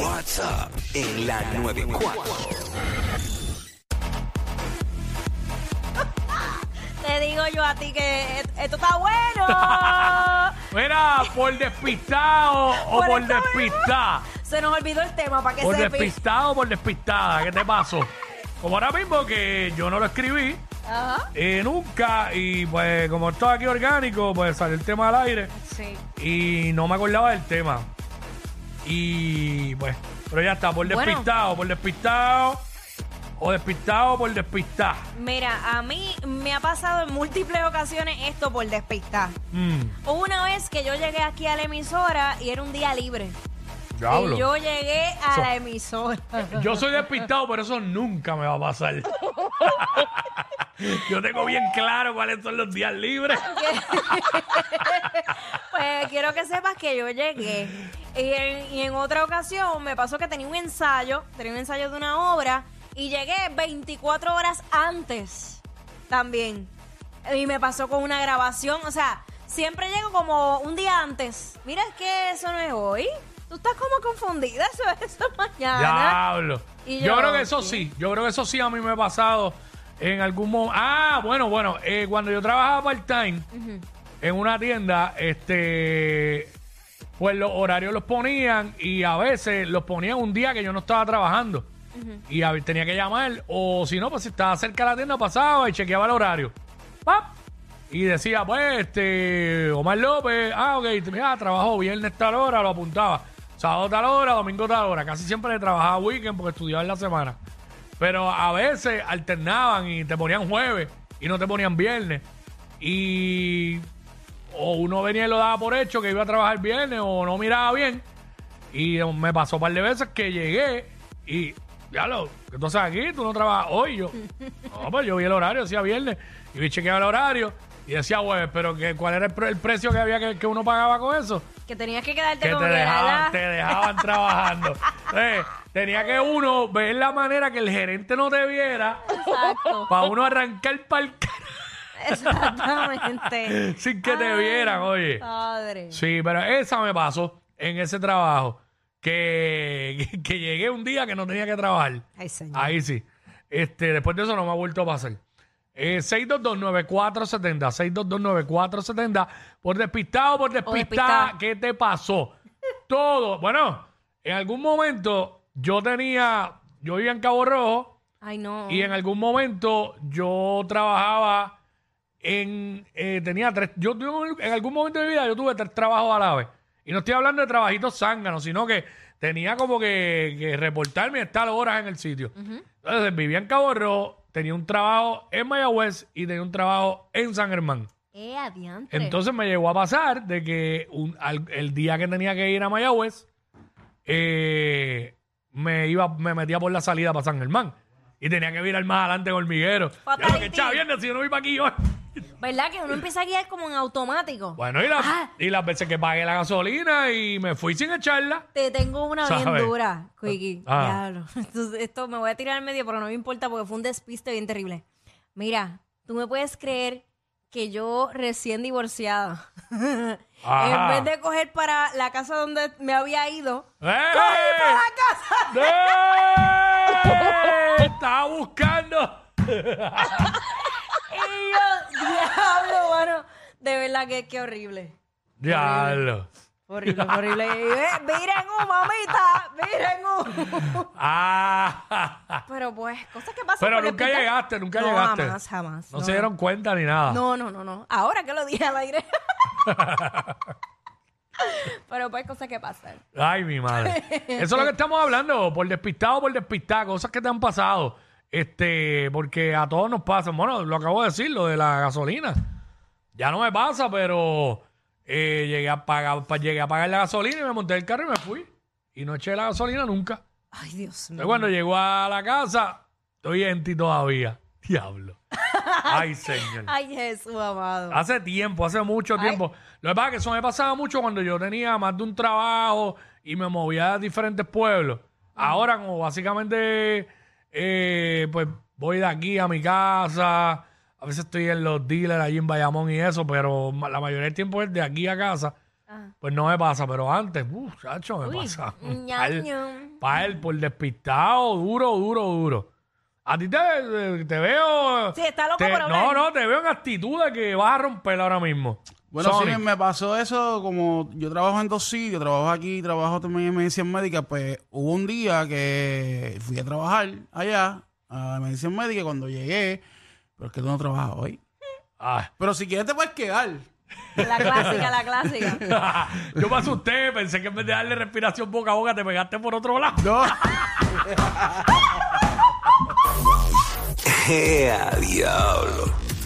WhatsApp en la 94. Te digo yo a ti que et- esto está bueno. Mira, por despistado o Por despistada. Se nos olvidó el tema para que Por se despistado o por despistada. ¿Qué te pasó? Como ahora mismo que yo no lo escribí Ajá. eh, nunca y pues como esto aquí orgánico, pues salió el tema al aire Sí. y no me acordaba del tema. Y pues, pero ya está, por Bueno. despistado, por despistado o despistado por despistada. Mira, a mí me ha pasado en múltiples ocasiones esto por despistar. Mm, Hubo una vez que yo llegué aquí a la emisora y era un día libre. diablo. Y yo llegué a la emisora. Yo soy despistado, pero eso nunca me va a pasar. Yo tengo bien claro cuáles son los días libres. Pues quiero que sepas que yo llegué. Y en, y en otra ocasión me pasó que tenía un ensayo, tenía un ensayo de una obra, y llegué 24 horas antes también. Y me pasó con una grabación, o sea, siempre llego como un día antes. Mira, es que eso no es hoy. Tú estás como confundida, eso, eso es mañana. Diablo. Y Yo yo, creo que eso sí. Yo creo que eso sí a mí me ha pasado en algún momento. Ah, bueno, bueno. eh, cuando yo trabajaba part-time en una tienda, este. Pues los horarios los ponían y a veces los ponían un día que yo no estaba trabajando. Y a- tenía que llamar, o si no, pues si estaba cerca de la tienda, pasaba y chequeaba el horario. ¡Pap! Y decía, pues, este, Omar López, ah, ok, mira, trabajó viernes tal hora, lo apuntaba. Sábado tal hora, domingo tal hora. Casi siempre trabajaba weekend porque estudiaba en la semana. Pero a veces alternaban y te ponían jueves y no te ponían viernes. Y o uno venía y lo daba por hecho que iba a trabajar viernes o no miraba bien. Y me pasó un par de veces que llegué y, ya lo, entonces aquí tú no trabajas hoy. Yo, no, pues yo vi el horario, decía viernes, y vi chequeaba el horario y decía jueves, pero que, ¿cuál era el, pre- el precio que había que, que uno pagaba con eso? Que tenías que quedarte Que como te dejaban, la- te dejaban trabajando. Tenía que uno ver la manera que el gerente no te viera para uno arrancar para el Exactamente. sin que te Ay, vieran, oye. Padre. Sí, pero esa me pasó en ese trabajo. Que, que, que llegué un día que no tenía que trabajar. Ay, señor. Ahí sí. Este, después de eso no me ha vuelto a pasar. Eh, 6229470, 6229470. Por despistado, por despistada, despistada. ¿qué te pasó? Todo. Bueno, en algún momento yo tenía, yo vivía en Cabo Rojo Ay, no. y en algún momento yo trabajaba en, eh, tenía tres, yo tuve- en algún momento de mi vida yo tuve tres trabajos a la vez. Y no estoy hablando de trabajitos zánganos, sino que tenía como que, que reportarme y estar horas en el sitio. Entonces vivía en Cabo Rojo, tenía un trabajo en Mayagüez y tenía un trabajo en San Germán. Eh. Entonces me llegó a pasar de que un- al- el día que tenía que ir a Mayagüez, eh, me iba, me metía por la salida para San Germán. Y tenía que virar más adelante en hormiguero. Ya lo que si yo no voy para aquí hoy. ¿Verdad que uno empieza a guiar como en automático? Bueno, y, la- Ah. y las veces que pagué la gasolina y me fui sin echarla. Te tengo una bien dura, Quickie. Ah. Diablo. Entonces, esto me voy a tirar al medio, pero no me importa porque fue un despiste bien terrible. Mira, tú me puedes creer que yo recién divorciada, Ajá. en vez de coger para la casa donde me había ido, ¡Eh! cogí para la casa. ¡Eh! Estaba buscando. Y yo, diablo, mano. De verdad que qué horrible. Diablo. Horrible, horrible. Ve, Miren, uh, mamita, miren, uh. Ah. Pero pues, cosas que pasan. Pero por nunca llegaste, nunca no, llegaste. Jamás, jamás. No, se dieron cuenta ni nada. No, no, no, no. Ahora que lo dije al aire. Pero pues cosas que pasan. Ay, mi madre. Eso es lo que estamos hablando, por despistado, por despistar, cosas que te han pasado. Este, porque a todos nos pasa. Bueno, lo acabo de decir, lo de la gasolina. Ya no me pasa, pero eh, llegué, a pagar, pa- llegué a pagar la gasolina y me monté el carro y me fui. Y no eché la gasolina nunca. Ay, Dios mío. Entonces, cuando llegó a la casa, estoy en ti todavía. Diablo. Ay, señor. Ay, Jesús amado. Hace tiempo, hace mucho tiempo. Lo que pasa es que eso me pasaba mucho cuando yo tenía más de un trabajo y me movía a diferentes pueblos. Ahora, como básicamente, eh, pues voy de aquí a mi casa. A veces estoy en los dealers allí en Bayamón y eso, pero la mayoría del tiempo es de aquí a casa. Pues no me pasa, pero antes, uff, chacho, me Uy, pasa. ñam, Pa' él, ñam. pa' él, por despistado, duro, duro, duro. A ti te, te veo. Sí, está loco te-. No, no, te veo en actitud de que vas a romper ahora mismo. Bueno, Sonic. sí, me pasó eso como yo trabajo en dos sitios, trabajo aquí, trabajo también en medicina médica, pues hubo un día que fui a trabajar allá a medicina médica y cuando llegué, pero es que tú no trabajas hoy. Ay. Pero si quieres te puedes quedar. La clásica, la clásica. Yo me asusté, pensé que en vez de darle respiración boca a boca te pegaste por otro lado. No. ¡Ea, diablo!